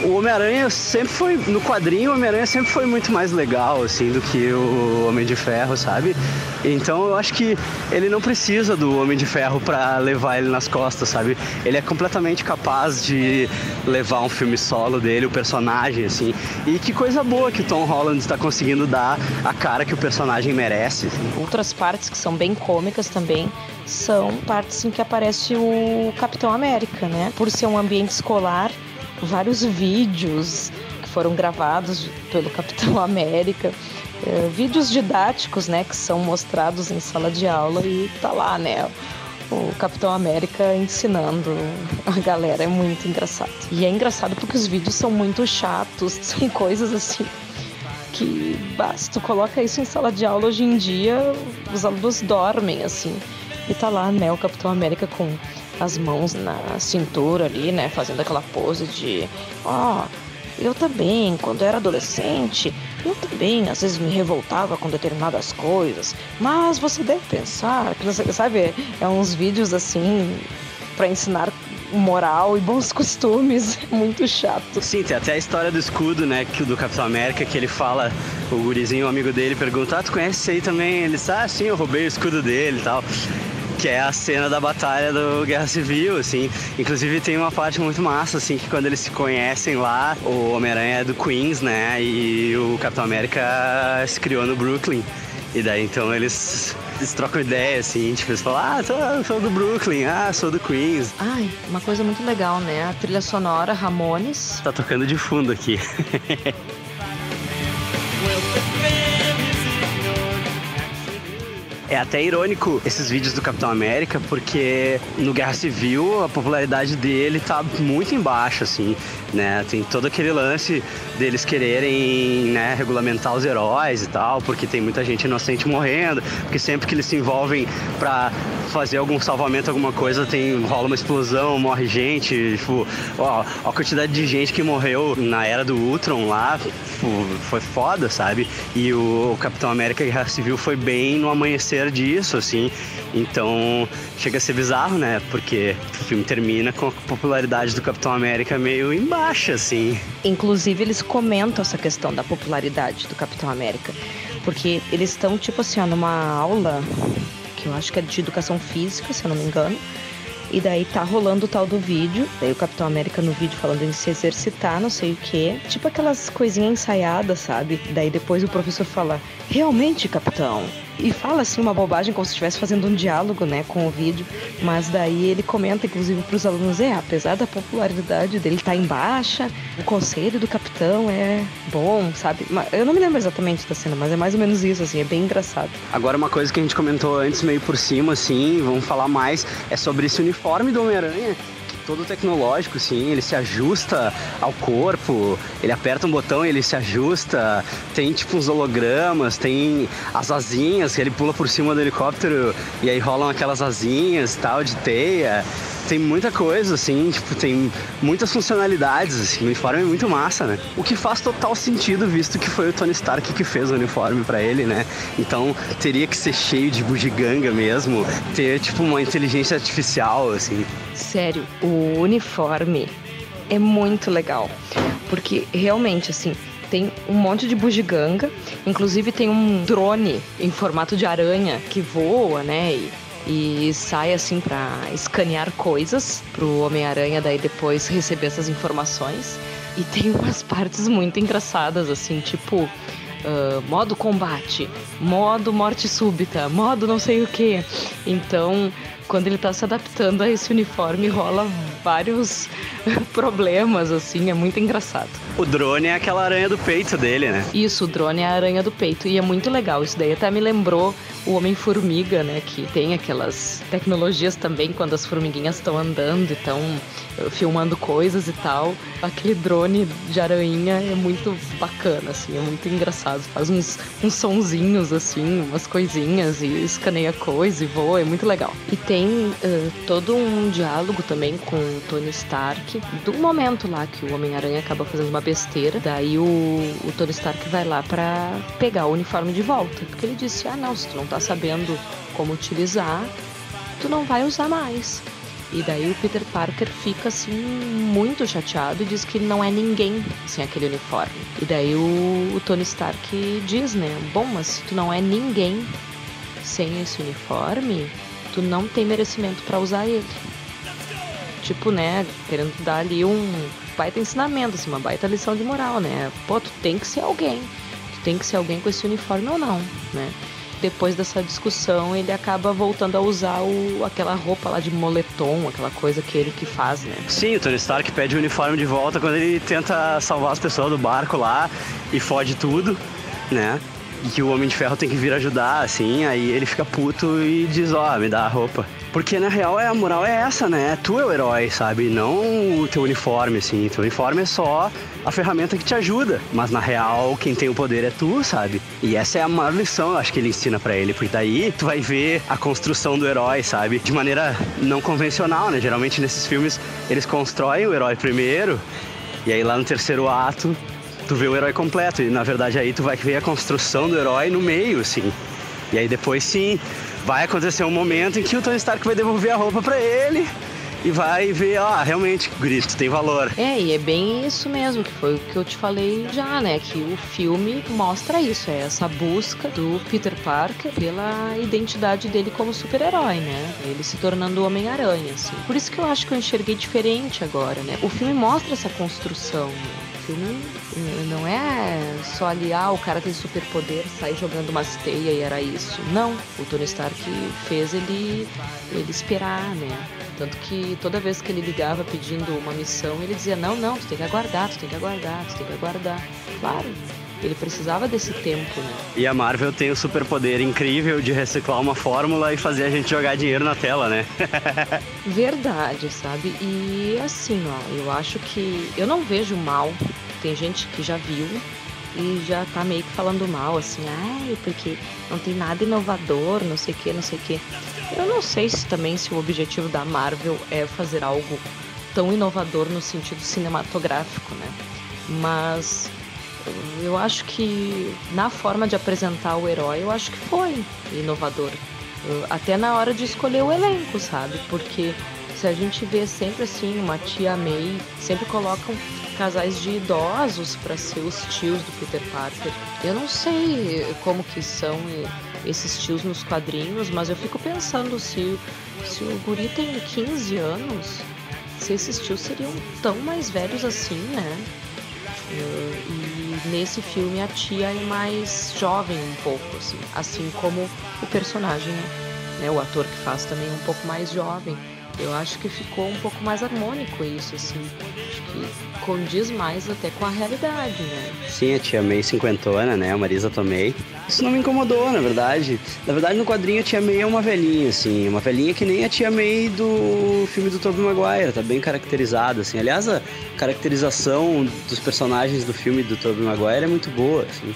O Homem-Aranha sempre foi. No quadrinho, o Homem-Aranha sempre foi muito mais legal, assim, do que o Homem de Ferro, sabe? Então eu acho que ele não precisa do Homem de Ferro pra levar ele nas costas, sabe? Ele é completamente capaz de levar um filme solo dele, o personagem, assim. E que coisa boa que o Tom Holland está conseguindo dar a cara que o personagem merece. assim. Outras partes que são bem cômicas também são partes em que aparece o Capitão América, né? Por ser um ambiente escolar, vários vídeos que foram gravados pelo Capitão América, eh, vídeos didáticos, né, que são mostrados em sala de aula e tá lá, né? O Capitão América ensinando a galera, é muito engraçado. E é engraçado porque os vídeos são muito chatos, são coisas assim que se tu coloca isso em sala de aula hoje em dia, os alunos dormem, assim. E tá lá, né, o Capitão América com as mãos na cintura ali, né, fazendo aquela pose de, ó, eu também, quando era adolescente, eu também às vezes me revoltava com determinadas coisas, mas você deve pensar, que sabe, é uns vídeos assim para ensinar moral e bons costumes, muito chato. Sim, tem até a história do escudo, né, que, do Capitão América, que ele fala, o gurizinho, o amigo dele, pergunta, ah, tu conhece esse aí também? Ele diz, ah, sim, eu roubei o escudo dele e tal. Que é a cena da batalha do Guerra Civil, assim. Inclusive tem uma parte muito massa, assim, que quando eles se conhecem lá, o Homem-Aranha é do Queens, né, e o Capitão América se criou no Brooklyn. E daí então eles, eles trocam ideia, assim, tipo, eles falam, ah, sou, sou do Brooklyn, ah, sou do Queens. Ai, uma coisa muito legal, né? A trilha sonora Ramones. Tá tocando de fundo aqui. É até irônico esses vídeos do Capitão América, porque no Guerra Civil a popularidade dele tá muito embaixo, assim, né? Tem todo aquele lance deles quererem, né, regulamentar os heróis e tal, porque tem muita gente inocente morrendo, porque sempre que eles se envolvem pra fazer algum salvamento, alguma coisa, tem rola uma explosão, morre gente, tipo, ó, a quantidade de gente que morreu na era do Ultron lá, tipo, foi foda, sabe? E o Capitão América Guerra Civil foi bem no amanhecer disso, assim. Então, chega a ser bizarro, né? Porque o filme termina com a popularidade do Capitão América meio em baixa, assim. Inclusive, eles comentam essa questão da popularidade do Capitão América. Porque eles estão, tipo assim, numa aula, que eu acho que é de educação física, se eu não me engano. E daí tá rolando o tal do vídeo. Daí o Capitão América no vídeo falando em se exercitar, não sei o quê. Tipo aquelas coisinhas ensaiadas, sabe? Daí depois o professor fala: Realmente, capitão? E fala assim uma bobagem como se estivesse fazendo um diálogo, né, com o vídeo. Mas daí ele comenta, inclusive, para os alunos: é, apesar da popularidade dele estar tá em baixa, o conselho do capitão é bom, sabe? Eu não me lembro exatamente da cena, mas é mais ou menos isso, assim, é bem engraçado. Agora, uma coisa que a gente comentou antes, meio por cima, assim, vamos falar mais, é sobre esse uniforme do Homem-Aranha. Todo tecnológico, sim, ele se ajusta ao corpo, ele aperta um botão e ele se ajusta. Tem tipo uns hologramas, tem as asinhas, que ele pula por cima do helicóptero e aí rolam aquelas asinhas tal, de teia. Tem muita coisa, assim, tipo, tem muitas funcionalidades, assim, o uniforme é muito massa, né? O que faz total sentido, visto que foi o Tony Stark que fez o uniforme pra ele, né? Então teria que ser cheio de bugiganga mesmo, ter tipo uma inteligência artificial, assim. Sério, o uniforme é muito legal. Porque realmente, assim, tem um monte de bugiganga. Inclusive tem um drone em formato de aranha que voa, né? E, e sai assim pra escanear coisas pro Homem-Aranha daí depois receber essas informações. E tem umas partes muito engraçadas, assim, tipo. ah, modo combate, modo morte súbita, modo não sei o que. Então, quando ele tá se adaptando a esse uniforme, rola vários problemas, assim, é muito engraçado. O drone é aquela aranha do peito dele, né? Isso, o drone é a aranha do peito. E é muito legal. Isso daí até me lembrou o Homem-Formiga, né? Que tem aquelas tecnologias também quando as formiguinhas estão andando e estão eh, filmando coisas e tal. Aquele drone de aranha é muito bacana, assim, é muito engraçado. Faz uns, uns sonzinhos, assim, umas coisinhas e escaneia coisa e voa, é muito legal. E tem eh, todo um diálogo também com o Tony Stark, do momento lá que o Homem-Aranha acaba fazendo uma besteira. Daí o, o Tony Stark vai lá pra pegar o uniforme de volta. Porque ele disse: Ah, não, se tu não tá sabendo como utilizar, tu não vai usar mais. E daí o Peter Parker fica assim muito chateado e diz que não é ninguém sem aquele uniforme. E daí o, o Tony Stark diz, né? Bom, mas se tu não é ninguém sem esse uniforme, tu não tem merecimento pra usar ele. Tipo, né, querendo dar ali um baita ensinamento, assim, uma baita lição de moral, né? Pô, tu tem que ser alguém. Tu tem que ser alguém com esse uniforme ou não, né? Depois dessa discussão, ele acaba voltando a usar o, aquela roupa lá de moletom, aquela coisa que ele que faz, né? Sim, o Tony Stark pede o uniforme de volta quando ele tenta salvar as pessoas do barco lá e fode tudo, né? Que o Homem de Ferro tem que vir ajudar, assim, aí ele fica puto e diz, ó, me dá a roupa. Porque na real é, a moral é essa, né? Tu é o herói, sabe? Não o teu uniforme, assim. Teu uniforme é só a ferramenta que te ajuda. Mas na real, quem tem o poder é tu, sabe? E essa é a maior lição, eu acho que ele ensina pra ele. Porque daí tu vai ver a construção do herói, sabe? De maneira não convencional, né? Geralmente nesses filmes eles constroem o herói primeiro. E aí lá no terceiro ato tu vê o herói completo. E na verdade aí tu vai ver a construção do herói no meio, assim. E aí depois sim, vai acontecer um momento em que o Tony Stark vai devolver a roupa pra ele e vai ver, ó, realmente, grito, tem valor. É, e é bem isso mesmo, que foi o que eu te falei já, né? Que o filme mostra isso, é essa busca do Peter Parker pela identidade dele como super-herói, né? Ele se tornando o Homem-Aranha, assim. Por isso que eu acho que eu enxerguei diferente agora, né? O filme mostra essa construção, né? O filme eh, não é só ali, ah, o cara tem superpoder, sai jogando umas teias e era isso. Não, o Tony Stark fez ele, ele esperar, né? Tanto que toda vez que ele ligava pedindo uma missão, ele dizia: Não, não, tu tem que aguardar, tu tem que aguardar, tu tem que aguardar. Claro, ele precisava desse tempo, né? E a Marvel tem o superpoder incrível de reciclar uma fórmula e fazer a gente jogar dinheiro na tela, né? Verdade, sabe? E assim, ó, eu acho que eu não vejo mal. Tem gente que já viu e já tá meio que falando mal, assim, ai, porque não tem nada inovador, não sei o que, não sei o que. Eu não sei se também se o objetivo da Marvel é fazer algo tão inovador no sentido cinematográfico, né? Mas eu acho que na forma de apresentar o herói, eu acho que foi inovador. Até na hora de escolher o elenco, sabe? Porque se a gente vê sempre assim, uma tia May, sempre colocam casais de idosos para ser os tios do Peter Parker. Eu não sei como que são esses tios nos quadrinhos, mas eu fico pensando se, se o guri tem 15 anos, se esses tios seriam tão mais velhos assim, né? E nesse filme a tia é mais jovem um pouco, assim, assim como o personagem, né? O ator que faz também é um pouco mais jovem. Eu acho que ficou um pouco mais harmônico isso, assim. Acho que condiz mais até com a realidade, né? Sim, a tia May cinquentona, né? A Marisa Tomei. Isso não me incomodou, na verdade. Na verdade, no quadrinho a tia May é uma velhinha, assim. Uma velhinha que nem a tia May do filme do Tobey Maguire. Tá bem caracterizada, assim. Aliás, a caracterização dos personagens do filme do Tobey Maguire é muito boa, assim.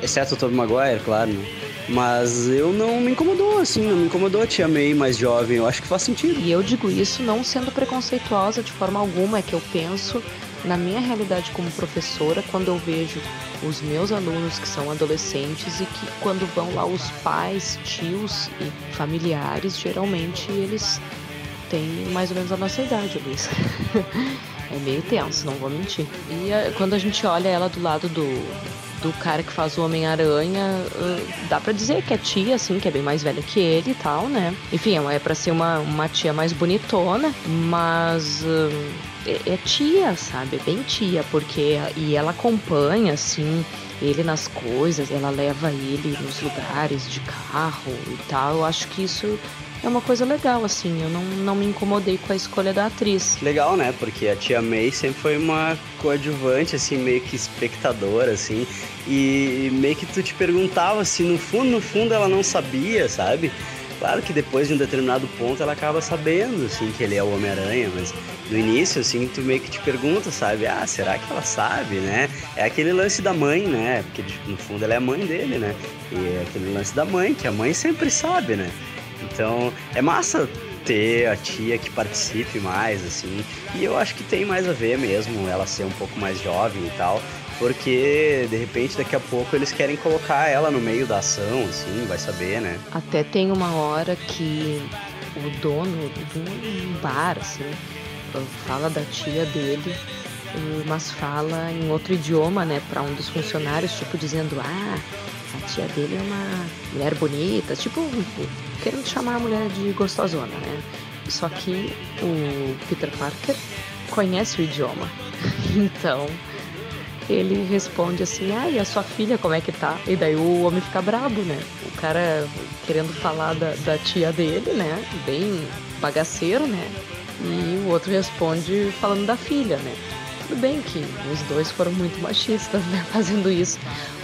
Exceto o Tobey Maguire, claro, né? Mas eu não me incomodou, assim, não me incomodou a tia May mais jovem. Eu acho que faz sentido. E eu digo isso não sendo preconceituosa de forma alguma, é que eu penso na minha realidade como professora quando eu vejo os meus alunos que são adolescentes e que quando vão lá os pais, tios e familiares, geralmente eles têm mais ou menos a nossa idade, Luiz. é meio tenso, não vou mentir. E eh, quando a gente olha ela do lado do, do cara que faz o Homem-Aranha, uh, dá pra dizer que é tia, assim, que é bem mais velha que ele e tal, né? Enfim, é, é pra ser uma, uma tia mais bonitona, mas uh, é, é tia, sabe? É bem tia, porque e ela acompanha, assim, ele nas coisas, ela leva ele nos lugares de carro e tal. Eu acho que isso é uma coisa legal, assim. Eu não, não me incomodei com a escolha da atriz. Legal, né? Porque a tia May sempre foi uma coadjuvante, assim, meio que espectadora, assim. E meio que tu te perguntava se no fundo, no fundo ela não sabia, sabe? Claro que depois de um determinado ponto ela acaba sabendo, assim, que ele é o Homem-Aranha, mas no início, assim, tu meio que te pergunta, sabe? Ah, será que ela sabe, né? É aquele lance da mãe, né? Porque no fundo ela é a mãe dele, né? E é aquele lance da mãe, que a mãe sempre sabe, né? Então é massa ter a tia que participe mais, assim. E eu acho que tem mais a ver mesmo ela ser um pouco mais jovem e tal. Porque de repente daqui a pouco eles querem colocar ela no meio da ação, assim, vai saber, né? Até tem uma hora que o dono um bar, assim, fala da tia dele, mas fala em outro idioma, né, para um dos funcionários, tipo dizendo: Ah, a tia dele é uma mulher bonita, tipo, querendo chamar a mulher de gostosona, né? Só que o Peter Parker conhece o idioma. Então, ele responde assim: Ah, e a sua filha, como é que tá? E daí o homem fica brabo, né? O cara querendo falar da, da tia dele, né? Bem bagaceiro, né? E o outro responde falando da filha, né? Tudo bem que os dois foram muito machistas, né? Fazendo isso.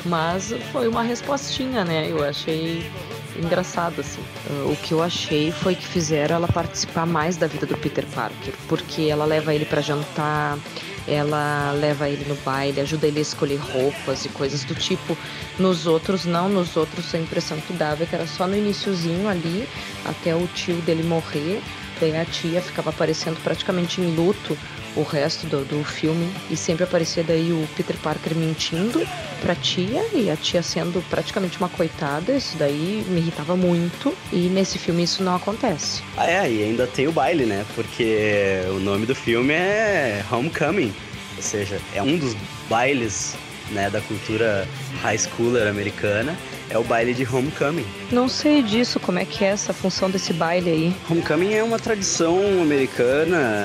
Mas foi uma respostinha, né? Eu achei engraçado, assim. O que eu achei foi que fizeram ela participar mais da vida do Peter Parker, porque ela leva ele para jantar, ela leva ele no baile, ajuda ele a escolher roupas e coisas do tipo. Nos outros, não, nos outros a impressão que dava é que era só no iníciozinho ali, até o tio dele morrer, daí a tia ficava aparecendo praticamente em luto o resto do, do filme e sempre aparecia daí o Peter Parker mentindo pra tia e a tia sendo praticamente uma coitada, isso daí me irritava muito e nesse filme isso não acontece. Ah, é, e ainda tem o baile, né? Porque o nome do filme é Homecoming, ou seja, é um dos bailes né, da cultura high schooler americana é o baile de homecoming. Não sei disso, como é que é essa função desse baile aí? Homecoming é uma tradição americana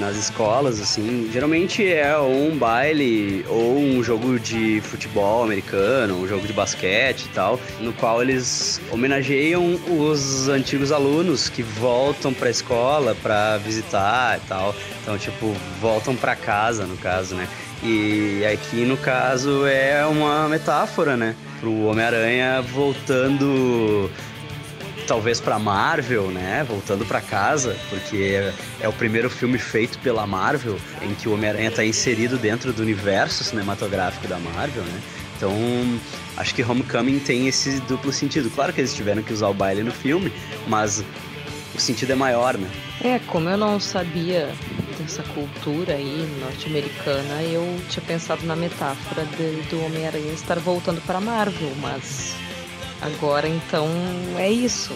nas escolas, assim. Geralmente é um baile ou um jogo de futebol americano, um jogo de basquete e tal, no qual eles homenageiam os antigos alunos que voltam para a escola para visitar e tal. Então, tipo, voltam para casa, no caso, né? E aqui, no caso, é uma metáfora, né? Pro Homem-Aranha voltando talvez para Marvel, né? Voltando para casa, porque é o primeiro filme feito pela Marvel em que o Homem-Aranha está inserido dentro do universo cinematográfico da Marvel, né? Então, acho que Homecoming tem esse duplo sentido. Claro que eles tiveram que usar o baile no filme, mas o sentido é maior, né? É, como eu não sabia dessa cultura aí norte-americana, eu tinha pensado na metáfora de, do Homem-Aranha estar voltando para Marvel, mas Agora, então, é isso.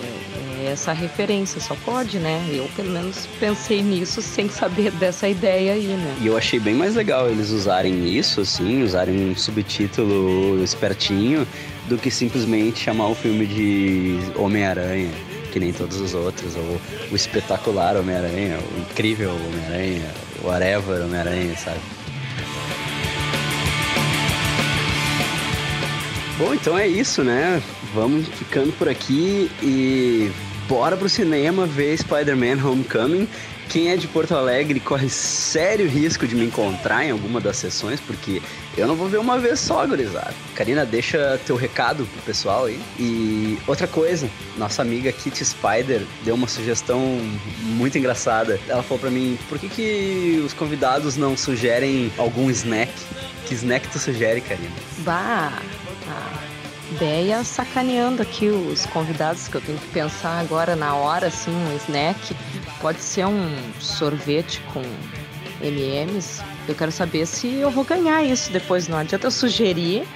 É essa referência. Só pode, né? Eu, pelo menos, pensei nisso sem saber dessa ideia aí, né? E eu achei bem mais legal eles usarem isso, assim, usarem um subtítulo espertinho, do que simplesmente chamar o filme de Homem-Aranha, que nem todos os outros, ou o espetacular Homem-Aranha, o incrível Homem-Aranha, o whatever Homem-Aranha, sabe? Bom, então é isso, né? Vamos ficando por aqui e bora pro cinema ver Spider-Man Homecoming. Quem é de Porto Alegre corre sério risco de me encontrar em alguma das sessões, porque eu não vou ver uma vez só, gurizada. Karina, deixa teu recado pro pessoal aí. E outra coisa, nossa amiga Kitty Spider deu uma sugestão muito engraçada. Ela falou pra mim, por que, que os convidados não sugerem algum snack? Que snack tu sugere, Karina? Bah, a ideia sacaneando aqui os convidados que eu tenho que pensar agora na hora, assim, um snack. Pode ser um sorvete com M&M's. Eu quero saber se eu vou ganhar isso depois. Não adianta eu sugerir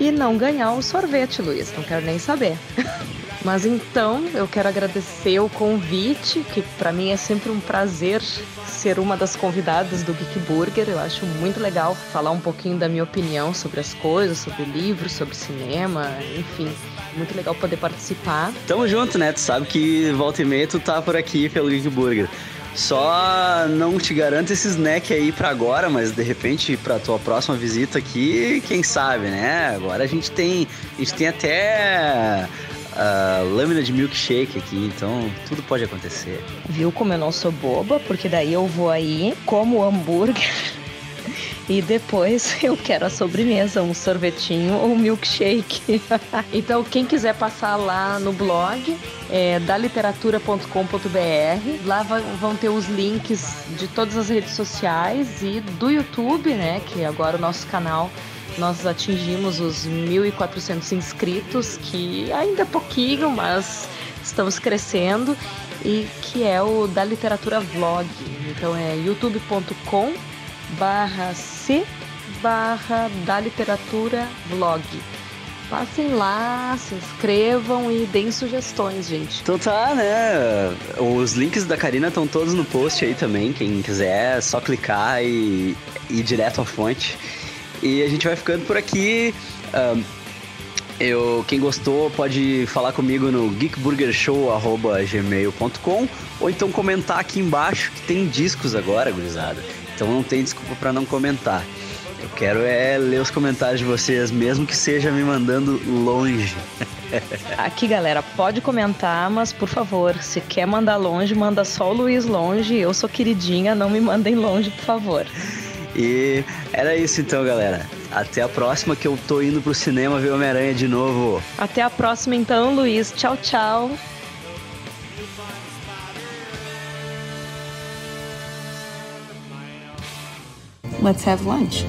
e não ganhar o sorvete, Luiz. Não quero nem saber. Mas então, eu quero agradecer o convite, que para mim é sempre um prazer ser uma das convidadas do Geek Burger. Eu acho muito legal falar um pouquinho da minha opinião sobre as coisas, sobre livros, sobre cinema, enfim. Muito legal poder participar. Tamo junto, né? Tu sabe que volta e meia tu tá por aqui pelo Geek Burger. Só não te garanto esse snack aí para agora, mas de repente para tua próxima visita aqui, quem sabe, né? Agora a gente tem, a gente tem até a lâmina de milkshake aqui, então tudo pode acontecer. Viu como eu não sou boba? Porque daí eu vou aí, como o hambúrguer. E depois eu quero a sobremesa, um sorvetinho ou um milkshake. então, quem quiser passar lá no blog, é daliteratura.com.br, lá vão ter os links de todas as redes sociais e do YouTube, né? Que agora o nosso canal nós atingimos os 1.400 inscritos, que ainda é pouquinho, mas estamos crescendo, e que é o da literatura vlog. Então é youtube.com barra c barra da literatura vlog. Passem lá, se inscrevam e deem sugestões, gente. Então tá, né? Os links da Karina estão todos no post aí também. Quem quiser, é só clicar e ir direto à fonte. E a gente vai ficando por aqui. Ahn, eu, quem gostou pode falar comigo no geekburgershow.gmail.com ou então comentar aqui embaixo que tem discos agora, gurizada. Então não tem desculpa para não comentar. Eu quero é ler os comentários de vocês, mesmo que seja me mandando longe. Aqui, galera, pode comentar, mas por favor, se quer mandar longe, manda só o Luiz longe. Eu sou queridinha, não me mandem longe, por favor. E era isso então, galera. Até a próxima que eu tô indo pro cinema ver Homem-Aranha de novo. Até a próxima, então, Luiz. Tchau, tchau. Let's have lunch.